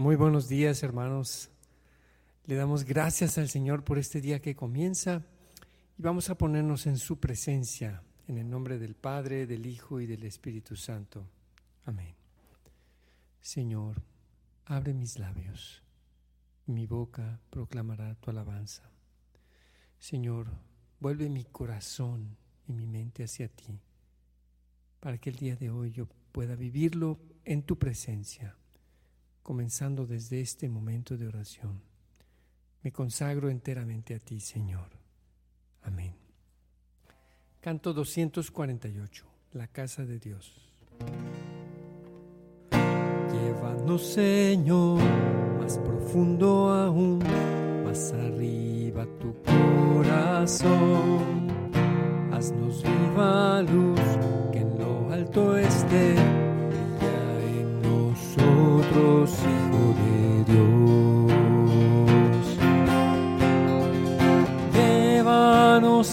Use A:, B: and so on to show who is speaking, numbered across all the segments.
A: Muy buenos días, hermanos. Le damos gracias al Señor por este día que comienza y vamos a ponernos en su presencia, en el nombre del Padre, del Hijo y del Espíritu Santo. Amén. Señor, abre mis labios y mi boca proclamará tu alabanza. Señor, vuelve mi corazón y mi mente hacia ti, para que el día de hoy yo pueda vivirlo en tu presencia comenzando desde este momento de oración. Me consagro enteramente a ti, Señor. Amén. Canto 248, la casa de Dios. Llévanos, Señor, más profundo aún, más arriba tu corazón. Haznos viva luz, que en lo alto esté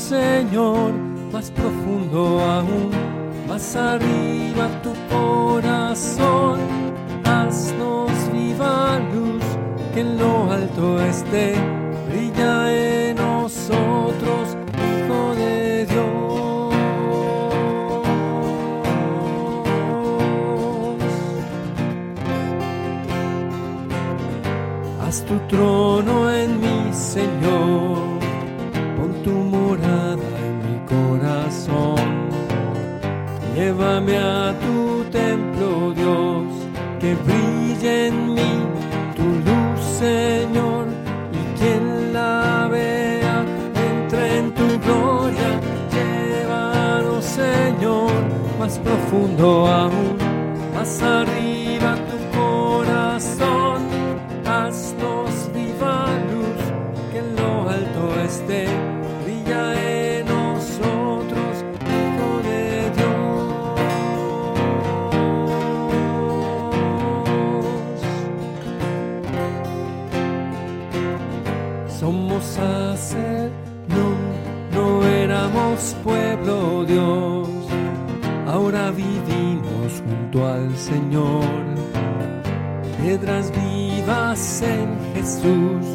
A: Señor, más profundo aún, más arriba tu corazón. Haznos viva luz, que en lo alto esté, brilla en nosotros tu trono en mi Señor, Llévame a tu templo, Dios, que brille en mí tu luz, Señor, y quien la vea entre en tu gloria. Llévanos, Señor, más profundo aún, más arriba al Señor. Piedras vivas en Jesús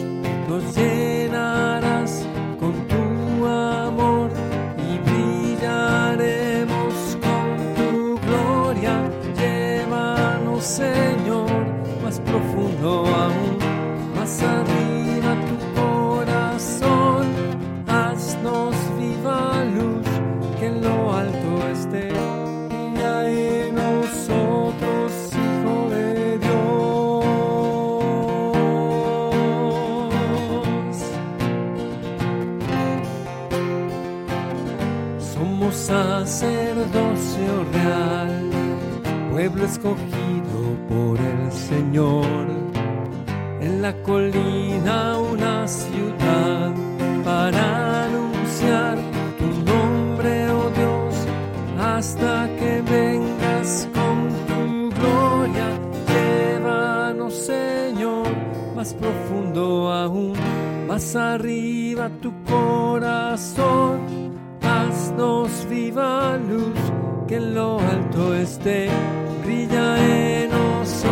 A: más arriba tu corazón haznos viva luz, que en lo alto esté, brilla en nosotros.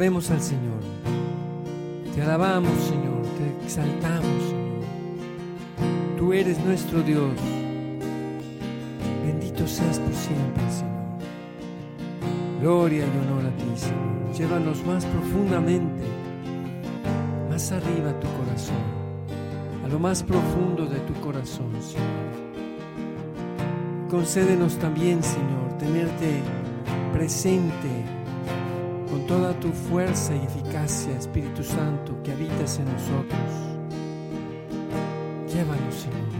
A: Alabemos al Señor. Te alabamos, Señor. Te exaltamos, Señor. Tú eres nuestro Dios. Bendito seas por siempre, Señor. Gloria y honor a ti, Señor. Llévanos más profundamente, más arriba a tu corazón, a lo más profundo de tu corazón, Señor. Concédenos también, Señor, tenerte presente toda tu fuerza y eficacia, Espíritu Santo, que habitas en nosotros. Llévanos, Señor.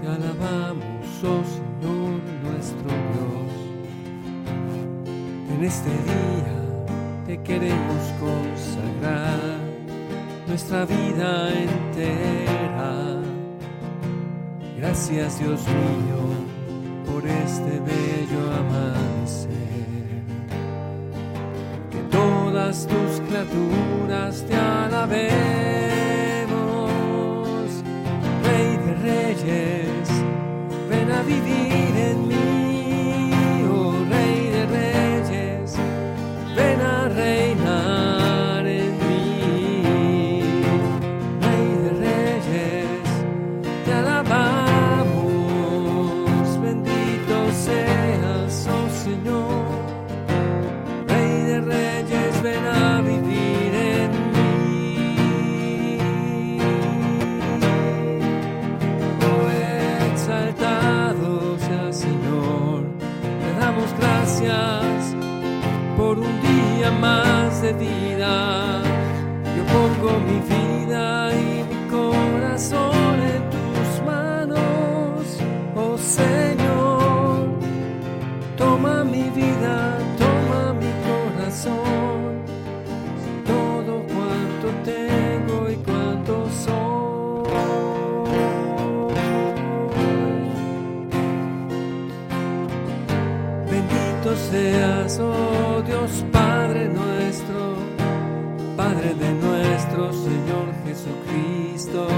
A: Te alabamos, oh Señor, nuestro Dios. En este día te queremos consagrar nuestra vida entera. Gracias, Dios mío, por este bello amor. criaturas te alaben. seas, oh Dios Padre nuestro, Padre de nuestro Señor Jesucristo,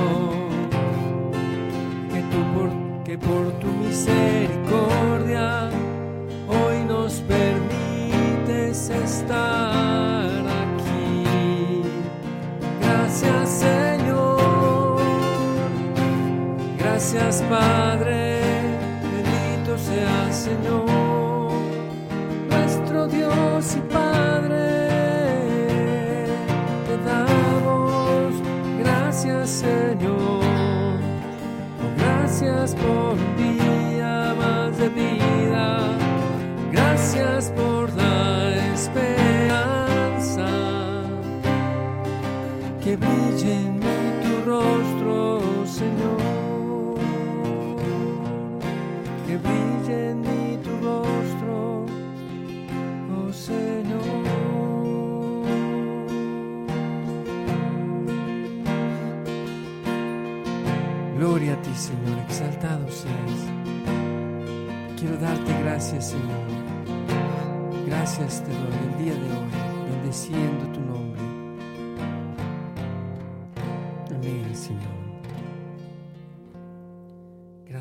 A: que, tú por, que por tu misericordia hoy nos permites estar aquí. Gracias Señor, gracias Padre, bendito seas Señor. Dios y Padre, te damos gracias Señor, gracias por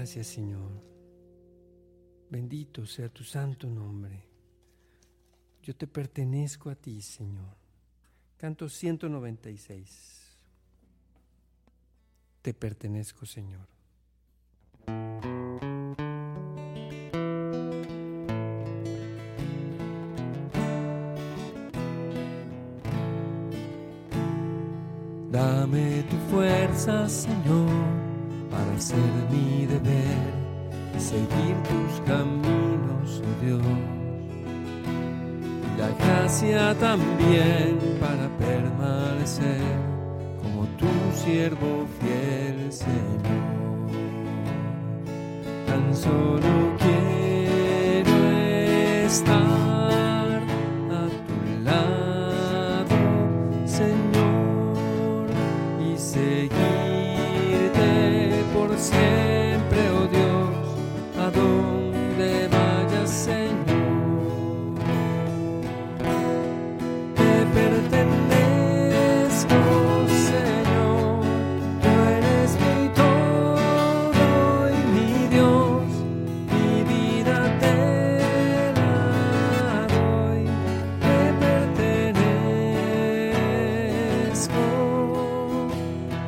A: Gracias Señor. Bendito sea tu santo nombre. Yo te pertenezco a ti, Señor. Canto 196. Te pertenezco, Señor. Dame tu fuerza, Señor para hacer mi deber y seguir tus caminos, oh Dios. Y la gracia también para permanecer como tu siervo fiel, Señor. Tan solo quiero estar.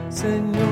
A: Señor.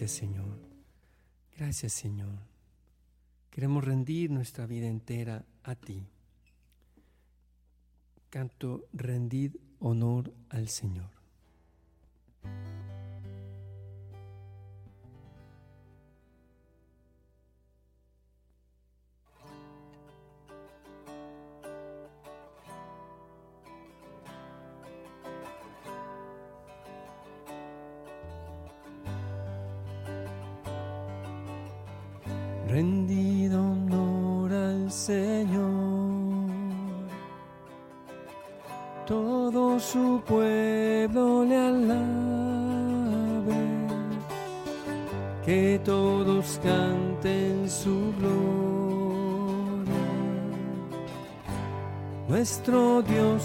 A: Gracias Señor. Gracias Señor. Queremos rendir nuestra vida entera a ti. Canto, rendid honor al Señor.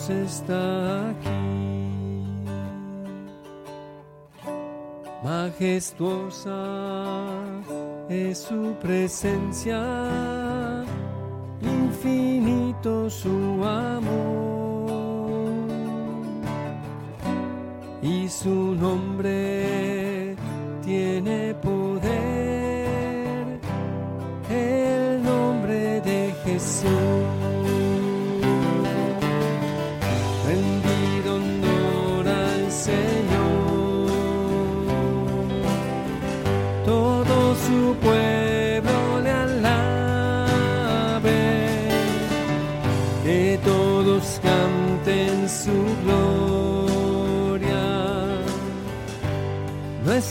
A: Está aquí, majestuosa es su presencia, infinito su amor. Y su nombre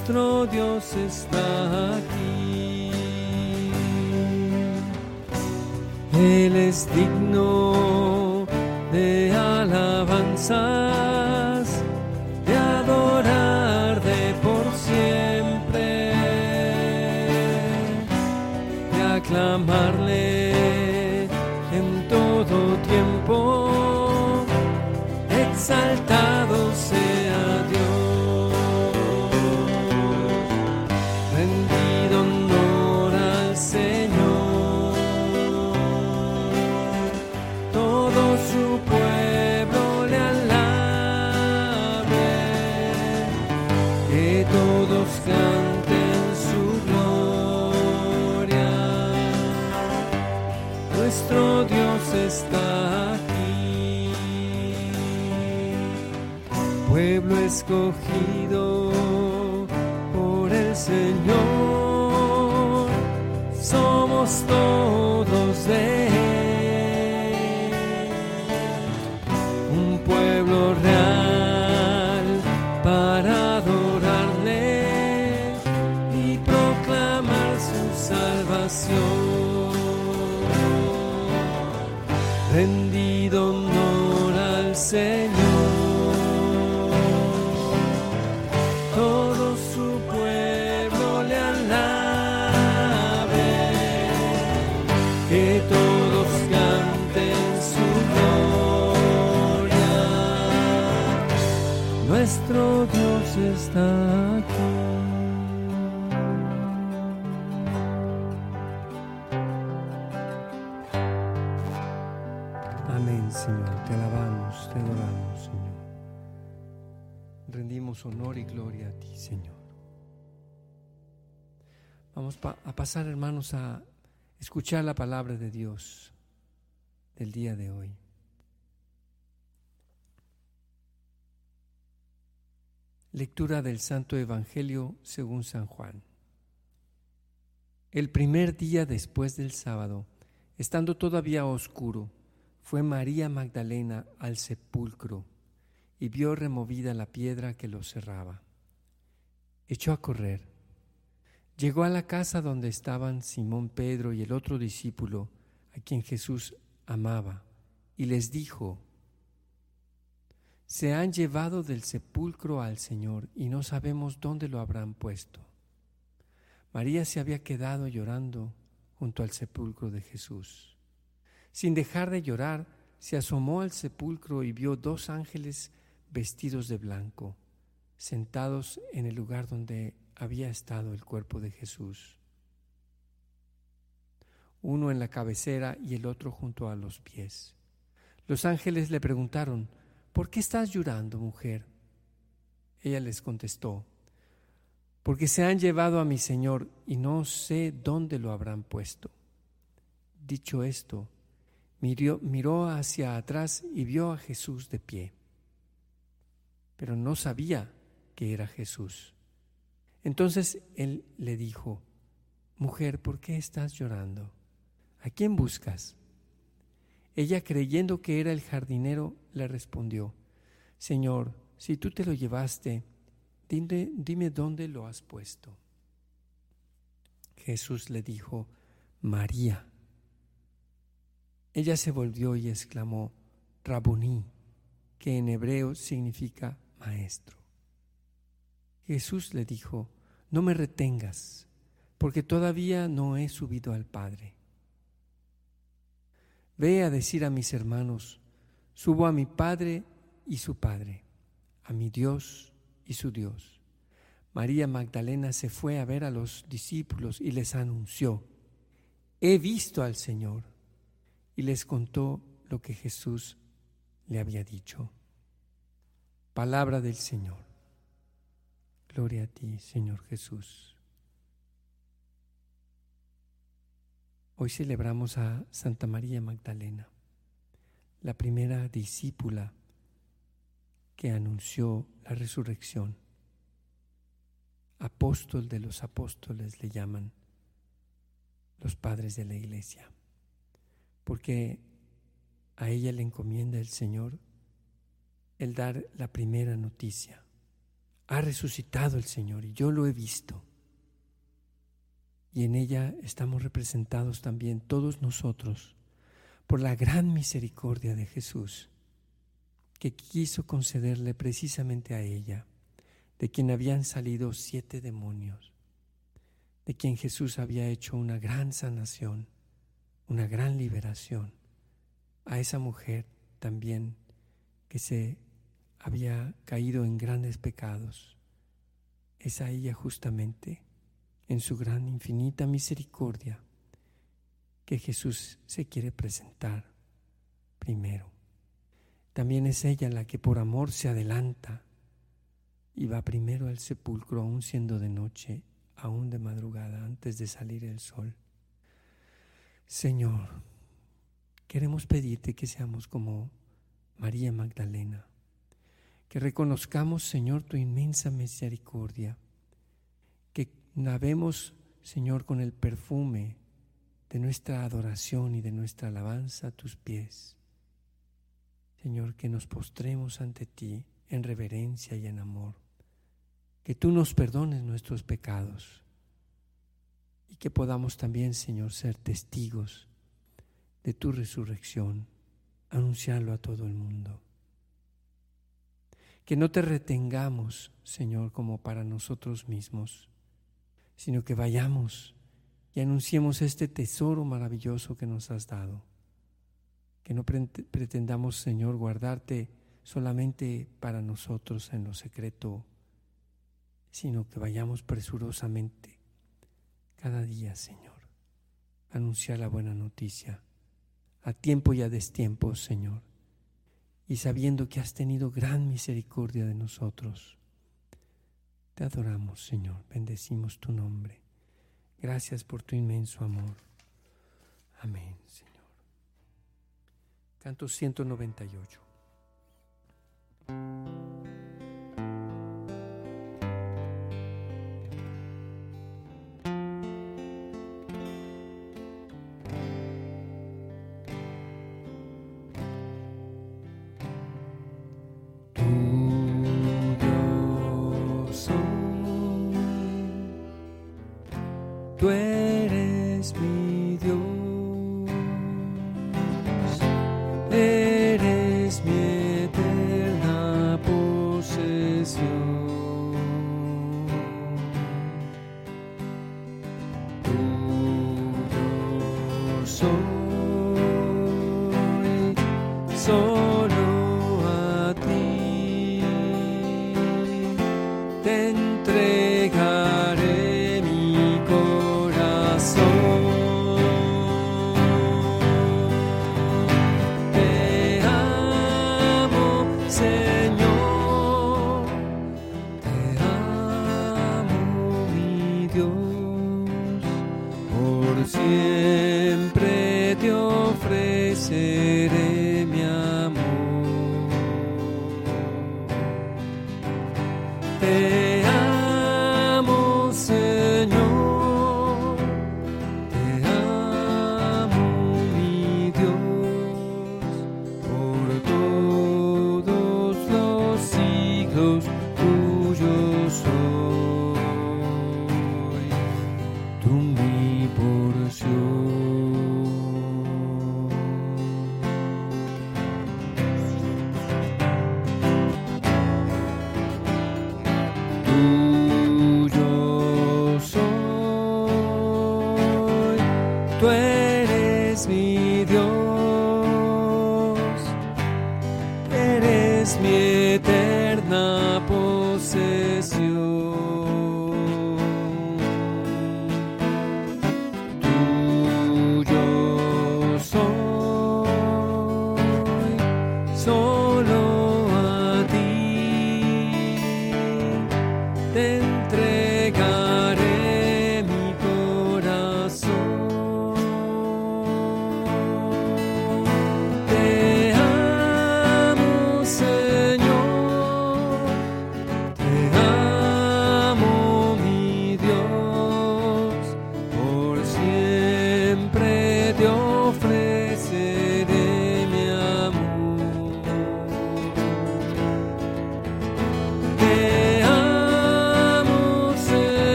A: nuestro Dios está aquí. Él es digno de alabanza. Amén, Señor. Te alabamos, te adoramos, Señor. Rendimos honor y gloria a ti, Señor. Vamos a pasar, hermanos, a escuchar la palabra de Dios del día de hoy. Lectura del Santo Evangelio según San Juan. El primer día después del sábado, estando todavía oscuro, fue María Magdalena al sepulcro y vio removida la piedra que lo cerraba. Echó a correr. Llegó a la casa donde estaban Simón Pedro y el otro discípulo a quien Jesús amaba y les dijo, se han llevado del sepulcro al Señor y no sabemos dónde lo habrán puesto. María se había quedado llorando junto al sepulcro de Jesús. Sin dejar de llorar, se asomó al sepulcro y vio dos ángeles vestidos de blanco, sentados en el lugar donde había estado el cuerpo de Jesús. Uno en la cabecera y el otro junto a los pies. Los ángeles le preguntaron, ¿por qué estás llorando, mujer? Ella les contestó, porque se han llevado a mi Señor y no sé dónde lo habrán puesto. Dicho esto, miró, hacia atrás y vio a Jesús de pie, pero no sabía que era Jesús. Entonces él le dijo, Mujer, ¿por qué estás llorando? ¿A quién buscas? Ella, creyendo que era el jardinero, le respondió, Señor, si tú te lo llevaste, dime, dime dónde lo has puesto. Jesús le dijo, María. Ella se volvió y exclamó, Rabuní, que en hebreo significa maestro. Jesús le dijo, no me retengas, porque todavía no he subido al Padre. Ve a decir a mis hermanos, subo a mi Padre y su Padre, a mi Dios y su Dios. María Magdalena se fue a ver a los discípulos y les anunció, he visto al Señor, y les contó lo que Jesús le había dicho. Palabra del Señor. Gloria a ti, Señor Jesús. Hoy celebramos a Santa María Magdalena, la primera discípula que anunció la resurrección. Apóstol de los apóstoles le llaman los padres de la iglesia, porque a ella le encomienda el Señor el dar la primera noticia. Ha resucitado el Señor y yo lo he visto y en ella estamos representados también todos nosotros por la gran misericordia de Jesús, que quiso concederle precisamente a ella, de quien habían salido siete demonios, de quien Jesús había hecho una gran sanación, una gran liberación, a esa mujer también que se había caído en grandes pecados. Es a ella justamente en su gran infinita misericordia que Jesús se quiere presentar primero. También es ella la que por amor se adelanta y va primero al sepulcro aún siendo de noche, aún de madrugada, antes de salir el sol. Señor, queremos pedirte que seamos como María Magdalena, que reconozcamos, Señor, tu inmensa misericordia navemos, Señor, con el perfume de nuestra adoración y de nuestra alabanza a tus pies. Señor, que nos postremos ante ti en reverencia y en amor. Que tú nos perdones nuestros pecados y que podamos también, Señor, ser testigos de tu resurrección, anunciarlo a todo el mundo. Que no te retengamos, Señor, como para nosotros mismos, sino que vayamos y anunciemos este tesoro maravilloso que nos has dado. Que no pretendamos, Señor, guardarte solamente para nosotros en lo secreto, sino que vayamos presurosamente cada día, Señor, a anunciar la buena noticia, a tiempo y a destiempo, Señor, y sabiendo que has tenido gran misericordia de nosotros te adoramos, Señor, bendecimos tu nombre. Gracias por tu inmenso amor. Amén, Señor. Canto 198.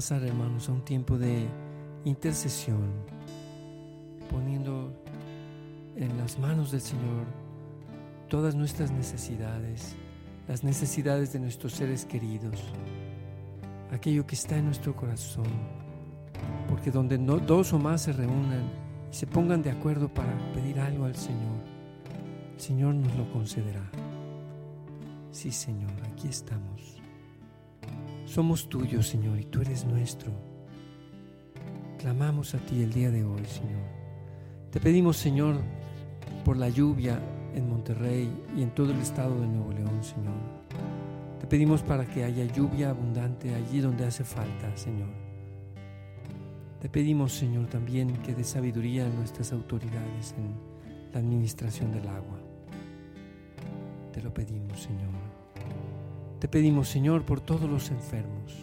A: Pasar, hermanos, a un tiempo de intercesión, poniendo en las manos del Señor todas nuestras necesidades, las necesidades de nuestros seres queridos, aquello que está en nuestro corazón, porque donde no, dos o más se reúnan y se pongan de acuerdo para pedir algo al Señor, el Señor nos lo concederá. Sí, Señor, aquí estamos. Somos tuyos, Señor, y tú eres nuestro. Clamamos a ti el día de hoy, Señor. Te pedimos, Señor, por la lluvia en Monterrey y en todo el estado de Nuevo León, Señor. Te pedimos para que haya lluvia abundante allí donde hace falta, Señor. Te pedimos, Señor, también que dé sabiduría a nuestras autoridades en la administración del agua. Te lo pedimos, Señor. Te pedimos, Señor, por todos los enfermos,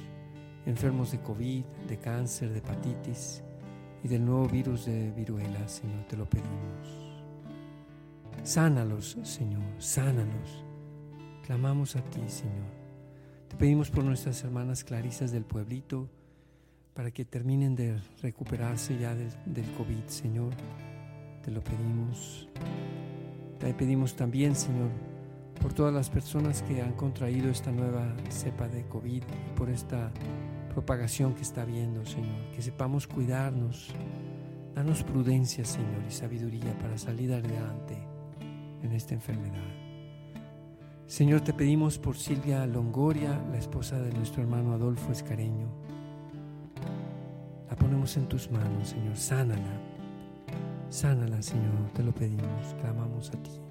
A: enfermos de COVID, de cáncer, de hepatitis y del nuevo virus de viruela, Señor, te lo pedimos. Sánalos, Señor, sánalos. Clamamos a ti, Señor. Te pedimos por nuestras hermanas clarisas del pueblito, para que terminen de recuperarse ya del, del COVID, Señor. Te lo pedimos. Te pedimos también, Señor, por todas las personas que han contraído esta nueva cepa de COVID por esta propagación que está habiendo, Señor. Que sepamos cuidarnos, Danos prudencia, Señor, y sabiduría para salir adelante en esta enfermedad. Señor, te pedimos por Silvia Longoria, la esposa de nuestro hermano Adolfo Escareño. La ponemos en tus manos, Señor. Sánala. Sánala, Señor. Te lo pedimos. Clamamos a ti.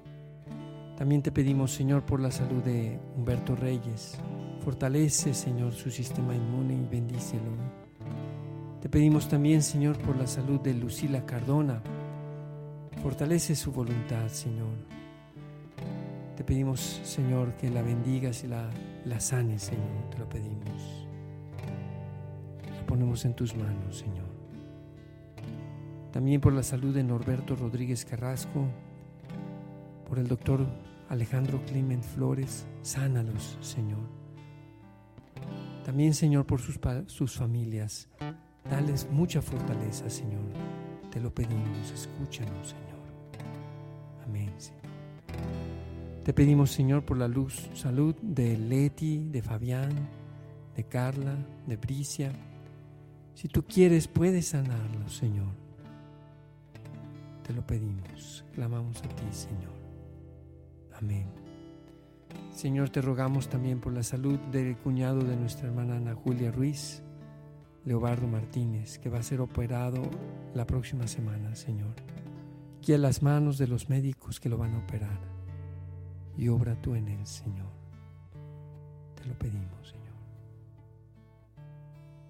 A: También te pedimos, Señor, por la salud de Humberto Reyes. Fortalece, Señor, su sistema inmune y bendícelo. Te pedimos también, Señor, por la salud de Lucila Cardona. Fortalece su voluntad, Señor. Te pedimos, Señor, que la bendigas y la, la sanes, Señor. Te lo pedimos. La ponemos en tus manos, Señor. También por la salud de Norberto Rodríguez Carrasco, por el doctor Alejandro Clement Flores, sánalos, Señor. También, Señor, por sus, sus familias, dales mucha fortaleza, Señor. Te lo pedimos, escúchanos, Señor. Amén, Señor. Te pedimos, Señor, por la luz, salud de Leti, de Fabián, de Carla, de Bricia. Si tú quieres, puedes sanarlos, Señor. Te lo pedimos, clamamos a ti, Señor. Amén. Señor, te rogamos también por la salud del cuñado de nuestra hermana Ana Julia Ruiz, Leobardo Martínez, que va a ser operado la próxima semana, Señor. a las manos de los médicos que lo van a operar y obra tú en él, Señor. Te lo pedimos, Señor.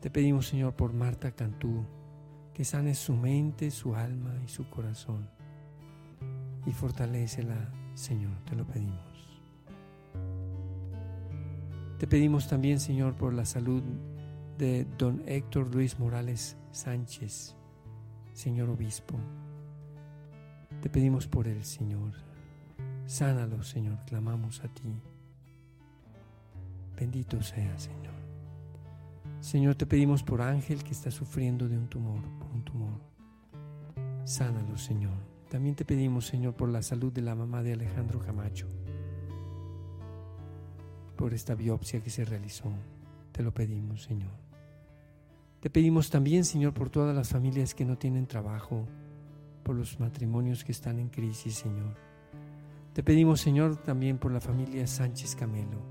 A: Te pedimos, Señor, por Marta Cantú, que sane su mente, su alma y su corazón y fortalecela Señor, te lo pedimos. Te pedimos también, Señor, por la salud de don Héctor Luis Morales Sánchez, Señor Obispo. Te pedimos por él, Señor. Sánalo, Señor, clamamos a ti. Bendito sea, Señor. Señor, te pedimos por Ángel que está sufriendo de un tumor, por un tumor. Sánalo, Señor. También te pedimos, Señor, por la salud de la mamá de Alejandro Camacho, por esta biopsia que se realizó. Te lo pedimos, Señor. Te pedimos también, Señor, por todas las familias que no tienen trabajo, por los matrimonios que están en crisis, Señor. Te pedimos, Señor, también por la familia Sánchez Camelo.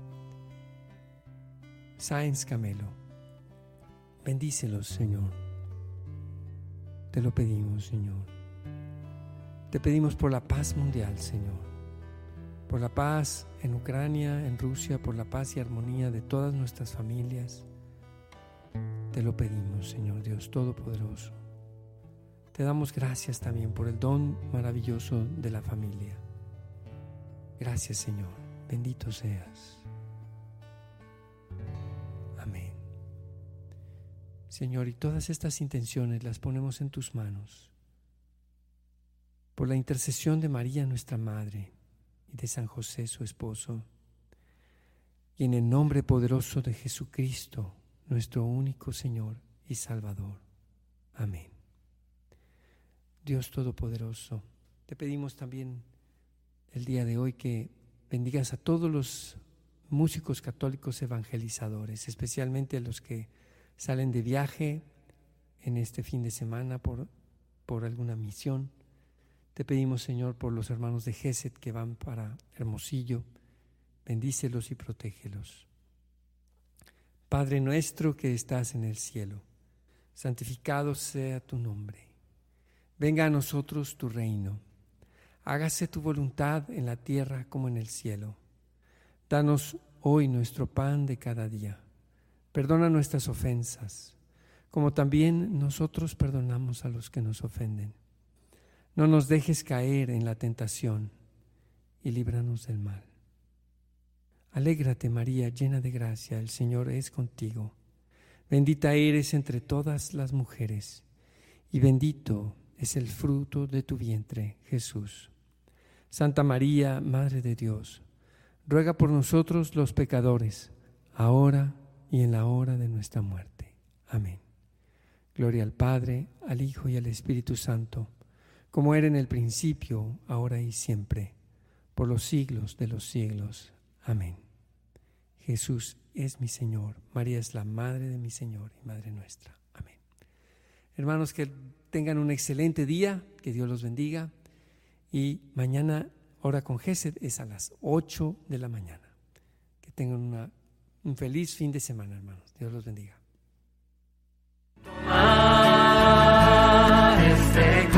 A: Sáenz Camelo. Bendícelos, Señor. Te lo pedimos, Señor. Te pedimos por la paz mundial, Señor, por la paz en Ucrania, en Rusia, por la paz y armonía de todas nuestras familias. Te lo pedimos, Señor Dios Todopoderoso. Te damos gracias también por el don maravilloso de la familia. Gracias, Señor. Bendito seas. Amén. Señor, y todas estas intenciones las ponemos en tus manos por la intercesión de María nuestra Madre y de San José su esposo, y en el nombre poderoso de Jesucristo, nuestro único Señor y Salvador. Amén. Dios Todopoderoso, te pedimos también el día de hoy que bendigas a todos los músicos católicos evangelizadores, especialmente los que salen de viaje en este fin de semana por, por alguna misión te pedimos, Señor, por los hermanos de Geset que van para Hermosillo, bendícelos y protégelos. Padre nuestro que estás en el cielo, santificado sea tu nombre. Venga a nosotros tu reino. Hágase tu voluntad en la tierra como en el cielo. Danos hoy nuestro pan de cada día. Perdona nuestras ofensas, como también nosotros perdonamos a los que nos ofenden no nos dejes caer en la tentación y líbranos del mal. Alégrate María, llena de gracia, el Señor es contigo. Bendita eres entre todas las mujeres, y bendito es el fruto de tu vientre, Jesús. Santa María, Madre de Dios, ruega por nosotros los pecadores, ahora y en la hora de nuestra muerte. Amén. Gloria al Padre, al Hijo y al Espíritu Santo como era en el principio, ahora y siempre, por los siglos de los siglos. Amén. Jesús es mi Señor, María es la Madre de mi Señor y Madre nuestra. Amén. Hermanos, que tengan un excelente día, que Dios los bendiga y mañana hora con Gesed es a las 8 de la mañana. Que tengan una, un feliz fin de semana, hermanos. Dios los bendiga. Este